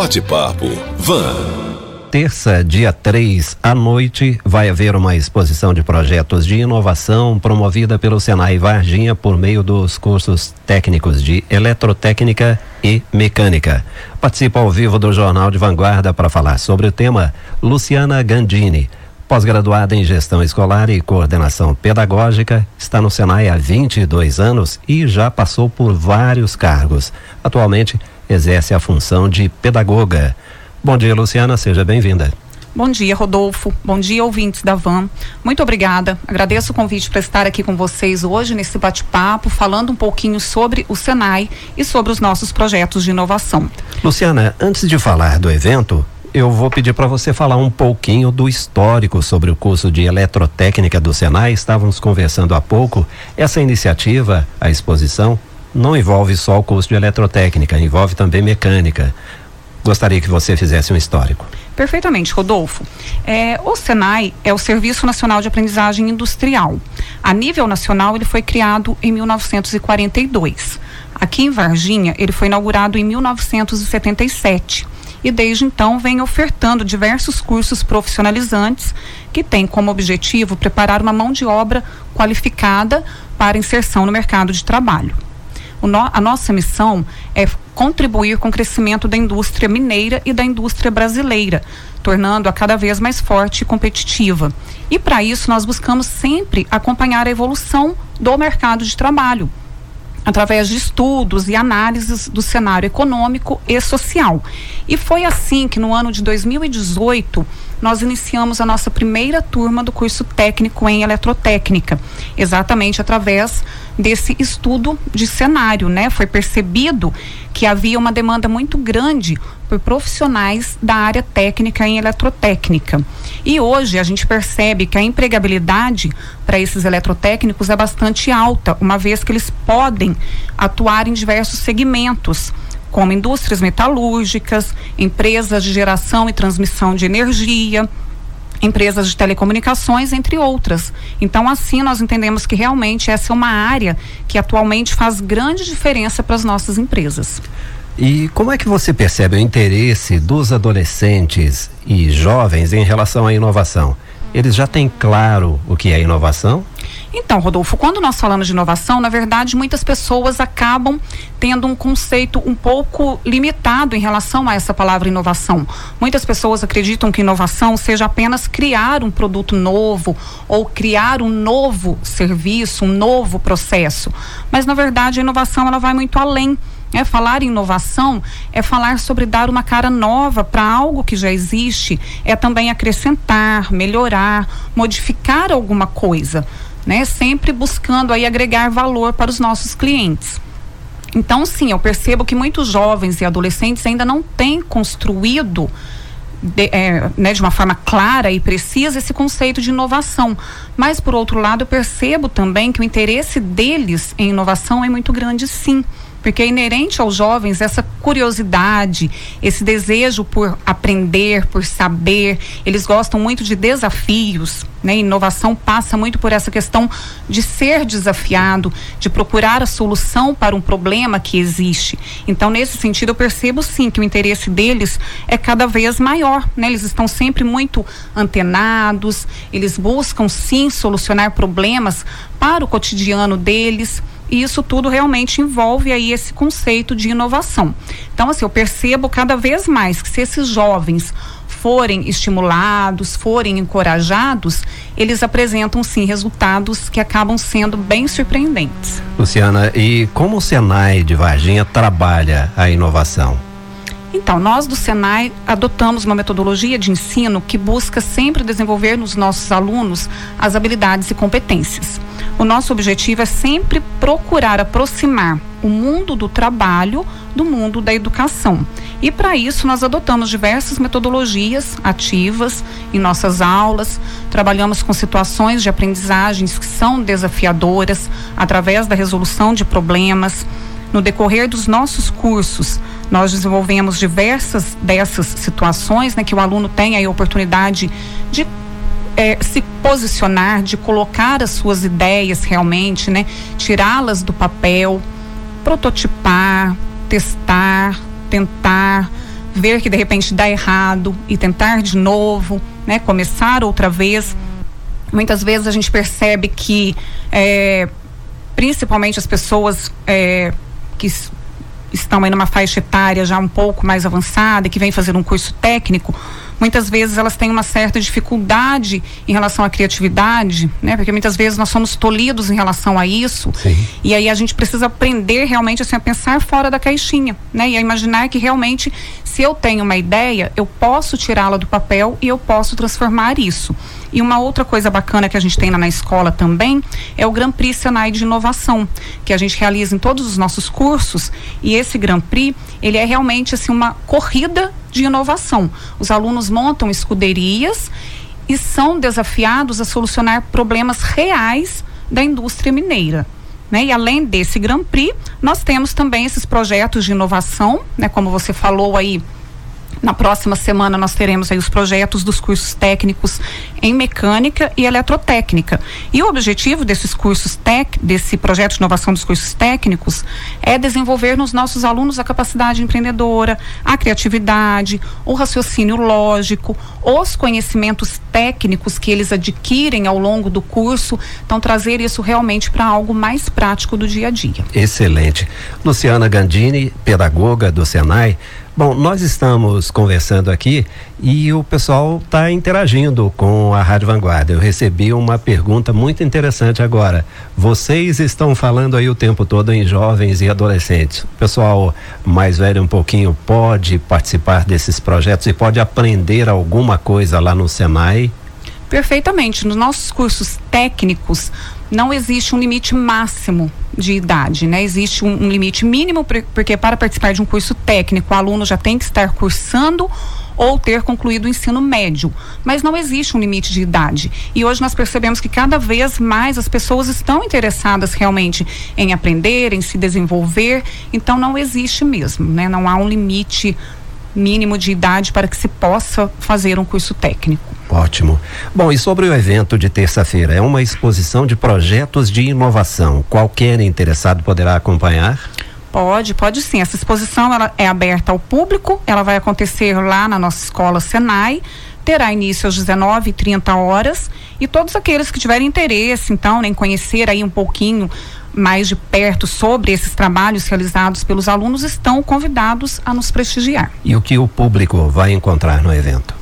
Bate-papo Van. Terça, dia 3 à noite, vai haver uma exposição de projetos de inovação promovida pelo Senai Varginha por meio dos cursos técnicos de eletrotécnica e mecânica. Participa ao vivo do Jornal de Vanguarda para falar sobre o tema Luciana Gandini. Pós-graduada em gestão escolar e coordenação pedagógica, está no Senai há 22 anos e já passou por vários cargos. Atualmente, exerce a função de pedagoga. Bom dia, Luciana, seja bem-vinda. Bom dia, Rodolfo. Bom dia, ouvintes da Van. Muito obrigada. Agradeço o convite para estar aqui com vocês hoje nesse bate-papo, falando um pouquinho sobre o Senai e sobre os nossos projetos de inovação. Luciana, antes de falar do evento, eu vou pedir para você falar um pouquinho do histórico sobre o curso de eletrotécnica do Senai. Estávamos conversando há pouco. Essa iniciativa, a exposição, não envolve só o curso de eletrotécnica, envolve também mecânica. Gostaria que você fizesse um histórico. Perfeitamente, Rodolfo. É, o Senai é o Serviço Nacional de Aprendizagem Industrial. A nível nacional, ele foi criado em 1942. Aqui em Varginha, ele foi inaugurado em 1977 e desde então vem ofertando diversos cursos profissionalizantes que têm como objetivo preparar uma mão de obra qualificada para inserção no mercado de trabalho. No, a nossa missão é contribuir com o crescimento da indústria mineira e da indústria brasileira, tornando-a cada vez mais forte e competitiva. E para isso nós buscamos sempre acompanhar a evolução do mercado de trabalho através de estudos e análises do cenário econômico e social. E foi assim que no ano de 2018 nós iniciamos a nossa primeira turma do curso técnico em eletrotécnica, exatamente através desse estudo de cenário, né? Foi percebido que havia uma demanda muito grande por profissionais da área técnica em eletrotécnica. E hoje a gente percebe que a empregabilidade para esses eletrotécnicos é bastante alta, uma vez que eles podem atuar em diversos segmentos como indústrias metalúrgicas, empresas de geração e transmissão de energia, empresas de telecomunicações, entre outras. Então, assim, nós entendemos que realmente essa é uma área que atualmente faz grande diferença para as nossas empresas. E como é que você percebe o interesse dos adolescentes e jovens em relação à inovação? Eles já têm claro o que é inovação? Então, Rodolfo, quando nós falamos de inovação, na verdade, muitas pessoas acabam tendo um conceito um pouco limitado em relação a essa palavra inovação. Muitas pessoas acreditam que inovação seja apenas criar um produto novo ou criar um novo serviço, um novo processo. Mas, na verdade, a inovação ela vai muito além. É, falar em inovação é falar sobre dar uma cara nova para algo que já existe, é também acrescentar, melhorar, modificar alguma coisa né? Sempre buscando aí agregar valor para os nossos clientes. Então, sim, eu percebo que muitos jovens e adolescentes ainda não têm construído de, é, né, de uma forma clara e precisa esse conceito de inovação. Mas, por outro lado, eu percebo também que o interesse deles em inovação é muito grande, sim porque é inerente aos jovens essa curiosidade, esse desejo por aprender, por saber. Eles gostam muito de desafios, né? Inovação passa muito por essa questão de ser desafiado, de procurar a solução para um problema que existe. Então, nesse sentido, eu percebo sim que o interesse deles é cada vez maior, né? Eles estão sempre muito antenados, eles buscam sim solucionar problemas para o cotidiano deles e isso tudo realmente envolve aí esse conceito de inovação. Então, assim, eu percebo cada vez mais que se esses jovens forem estimulados, forem encorajados, eles apresentam sim resultados que acabam sendo bem surpreendentes. Luciana, e como o Senai de Varginha trabalha a inovação? Então, nós do Senai adotamos uma metodologia de ensino que busca sempre desenvolver nos nossos alunos as habilidades e competências. O nosso objetivo é sempre procurar aproximar o mundo do trabalho do mundo da educação. E para isso nós adotamos diversas metodologias ativas em nossas aulas, trabalhamos com situações de aprendizagens que são desafiadoras através da resolução de problemas. No decorrer dos nossos cursos, nós desenvolvemos diversas dessas situações, né, que o aluno tem a oportunidade de é, se posicionar, de colocar as suas ideias realmente, né? Tirá-las do papel, prototipar, testar, tentar, ver que de repente dá errado e tentar de novo, né? Começar outra vez. Muitas vezes a gente percebe que, é, principalmente as pessoas é, que estão aí numa faixa etária já um pouco mais avançada, que vem fazer um curso técnico, muitas vezes elas têm uma certa dificuldade em relação à criatividade, né? Porque muitas vezes nós somos tolhidos em relação a isso. Sim. E aí a gente precisa aprender realmente assim a pensar fora da caixinha, né? E a imaginar que realmente se eu tenho uma ideia, eu posso tirá-la do papel e eu posso transformar isso. E uma outra coisa bacana que a gente tem lá na escola também é o Grand Prix Senai de Inovação, que a gente realiza em todos os nossos cursos. E esse Grand Prix, ele é realmente assim uma corrida de inovação. Os alunos montam escuderias e são desafiados a solucionar problemas reais da indústria mineira. Né? E além desse Grand Prix, nós temos também esses projetos de inovação, né? como você falou aí, na próxima semana nós teremos aí os projetos dos cursos técnicos em mecânica e eletrotécnica. E o objetivo desses cursos tec, desse projeto de inovação dos cursos técnicos é desenvolver nos nossos alunos a capacidade empreendedora, a criatividade, o raciocínio lógico, os conhecimentos técnicos que eles adquirem ao longo do curso, então trazer isso realmente para algo mais prático do dia a dia. Excelente. Luciana Gandini, pedagoga do Senai, Bom, nós estamos conversando aqui e o pessoal está interagindo com a Rádio Vanguarda. Eu recebi uma pergunta muito interessante agora. Vocês estão falando aí o tempo todo em jovens e adolescentes. O pessoal mais velho um pouquinho pode participar desses projetos e pode aprender alguma coisa lá no Senai? Perfeitamente. Nos nossos cursos técnicos, não existe um limite máximo de idade, né? Existe um, um, limite mínimo, porque para participar de um curso técnico, o aluno já tem que estar cursando ou ter concluído o ensino médio, mas não existe um limite de idade. E hoje nós percebemos que cada vez mais as pessoas estão interessadas realmente em aprender, em se desenvolver, então não existe mesmo, né? Não há um limite mínimo de idade para que se possa fazer um curso técnico. Ótimo. Bom, e sobre o evento de terça-feira? É uma exposição de projetos de inovação. Qualquer interessado poderá acompanhar? Pode, pode sim. Essa exposição ela é aberta ao público, ela vai acontecer lá na nossa escola Senai, terá início às 19 e 30 horas e todos aqueles que tiverem interesse, então, em conhecer aí um pouquinho mais de perto sobre esses trabalhos realizados pelos alunos estão convidados a nos prestigiar. E o que o público vai encontrar no evento?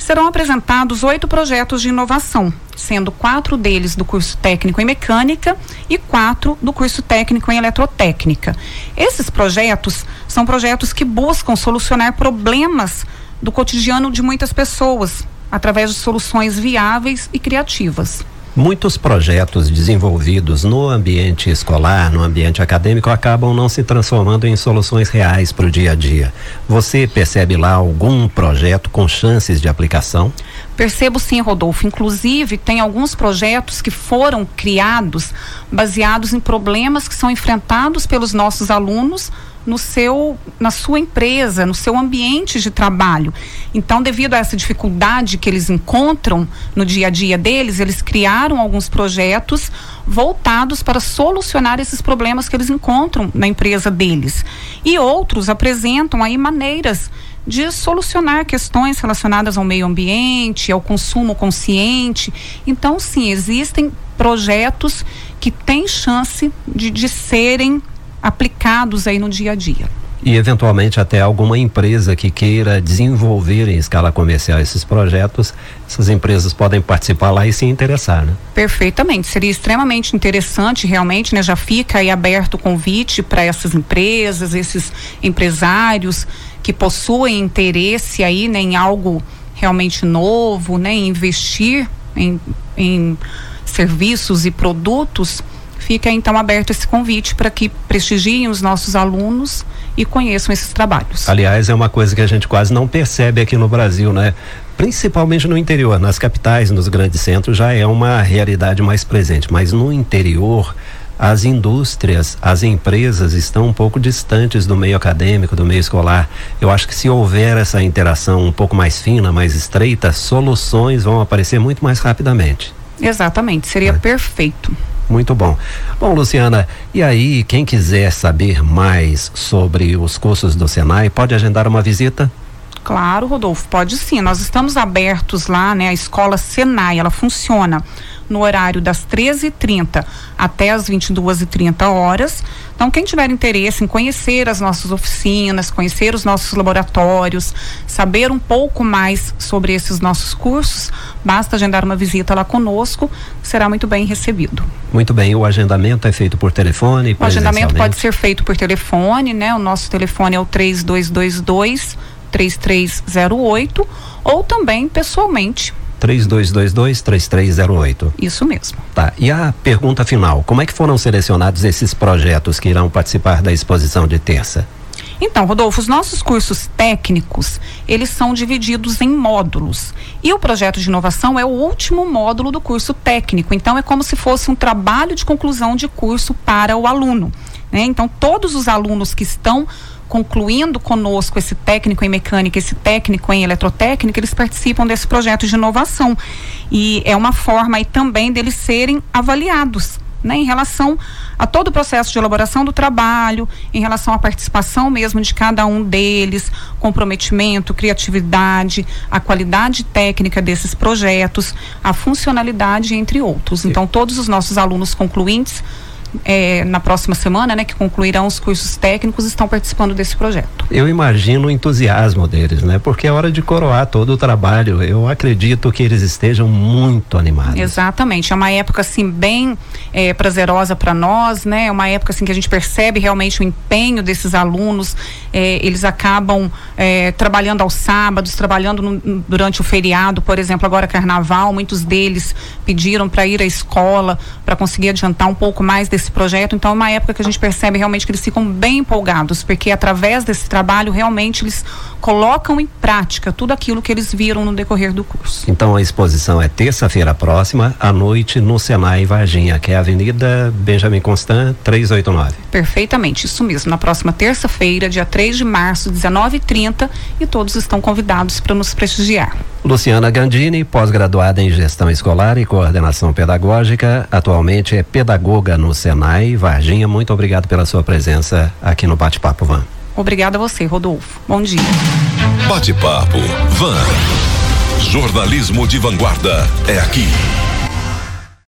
Serão apresentados oito projetos de inovação, sendo quatro deles do curso técnico em mecânica e quatro do curso técnico em eletrotécnica. Esses projetos são projetos que buscam solucionar problemas do cotidiano de muitas pessoas, através de soluções viáveis e criativas. Muitos projetos desenvolvidos no ambiente escolar, no ambiente acadêmico, acabam não se transformando em soluções reais para o dia a dia. Você percebe lá algum projeto com chances de aplicação? Percebo sim, Rodolfo. Inclusive, tem alguns projetos que foram criados baseados em problemas que são enfrentados pelos nossos alunos no seu, na sua empresa, no seu ambiente de trabalho. Então, devido a essa dificuldade que eles encontram no dia a dia deles, eles criaram alguns projetos voltados para solucionar esses problemas que eles encontram na empresa deles. E outros apresentam aí maneiras de solucionar questões relacionadas ao meio ambiente, ao consumo consciente. Então, sim, existem projetos que têm chance de, de serem aplicados aí no dia a dia. E eventualmente até alguma empresa que queira desenvolver em escala comercial esses projetos, essas empresas podem participar lá e se interessar, né? Perfeitamente, seria extremamente interessante realmente, né? Já fica aí aberto o convite para essas empresas, esses empresários que possuem interesse aí né, em algo realmente novo, né? Investir em, em serviços e produtos fica então aberto esse convite para que prestigiem os nossos alunos e conheçam esses trabalhos. Aliás, é uma coisa que a gente quase não percebe aqui no Brasil, né? Principalmente no interior, nas capitais, nos grandes centros já é uma realidade mais presente, mas no interior as indústrias, as empresas estão um pouco distantes do meio acadêmico, do meio escolar. Eu acho que se houver essa interação um pouco mais fina, mais estreita, soluções vão aparecer muito mais rapidamente. Exatamente, seria é. perfeito. Muito bom. Bom, Luciana, e aí, quem quiser saber mais sobre os cursos do Senai, pode agendar uma visita? Claro, Rodolfo, pode sim. Nós estamos abertos lá, né? A escola Senai, ela funciona no horário das 13h30 até as 22h30 horas. Então, quem tiver interesse em conhecer as nossas oficinas, conhecer os nossos laboratórios, saber um pouco mais sobre esses nossos cursos, basta agendar uma visita lá conosco, será muito bem recebido. Muito bem, o agendamento é feito por telefone? O agendamento pode ser feito por telefone, né? O nosso telefone é o 3222 3308 ou também pessoalmente 3222-3308. Isso mesmo. Tá. E a pergunta final: como é que foram selecionados esses projetos que irão participar da exposição de terça? Então, Rodolfo, os nossos cursos técnicos, eles são divididos em módulos. E o projeto de inovação é o último módulo do curso técnico. Então, é como se fosse um trabalho de conclusão de curso para o aluno. Né? Então, todos os alunos que estão concluindo conosco esse técnico em mecânica, esse técnico em eletrotécnica, eles participam desse projeto de inovação. E é uma forma aí também deles serem avaliados. Né, em relação a todo o processo de elaboração do trabalho, em relação à participação mesmo de cada um deles, comprometimento, criatividade, a qualidade técnica desses projetos, a funcionalidade, entre outros. Então, todos os nossos alunos concluintes é, na próxima semana, né, que concluirão os cursos técnicos, estão participando desse projeto. Eu imagino o entusiasmo deles, né? Porque é hora de coroar todo o trabalho. Eu acredito que eles estejam muito animados. Exatamente. É uma época assim bem é, prazerosa para nós, né? É uma época assim que a gente percebe realmente o empenho desses alunos. É, eles acabam é, trabalhando aos sábados, trabalhando no, durante o feriado, por exemplo, agora Carnaval. Muitos deles pediram para ir à escola para conseguir adiantar um pouco mais desse projeto. Então, é uma época que a gente percebe realmente que eles ficam bem empolgados, porque através desse trabalho, realmente eles colocam em prática tudo aquilo que eles viram no decorrer do curso. Então, a exposição é terça-feira próxima, à noite, no Senai Varginha, que é a Avenida Benjamin Constant, 389. Perfeitamente, isso mesmo. Na próxima terça-feira, dia 3 de março, 19h30, e todos estão convidados para nos prestigiar. Luciana Gandini, pós-graduada em gestão escolar e coordenação pedagógica, atualmente é pedagoga no Senai Varginha. Muito obrigado pela sua presença aqui no Bate-Papo Van. Obrigada a você, Rodolfo. Bom dia. Bate-Papo Van. Jornalismo de vanguarda é aqui.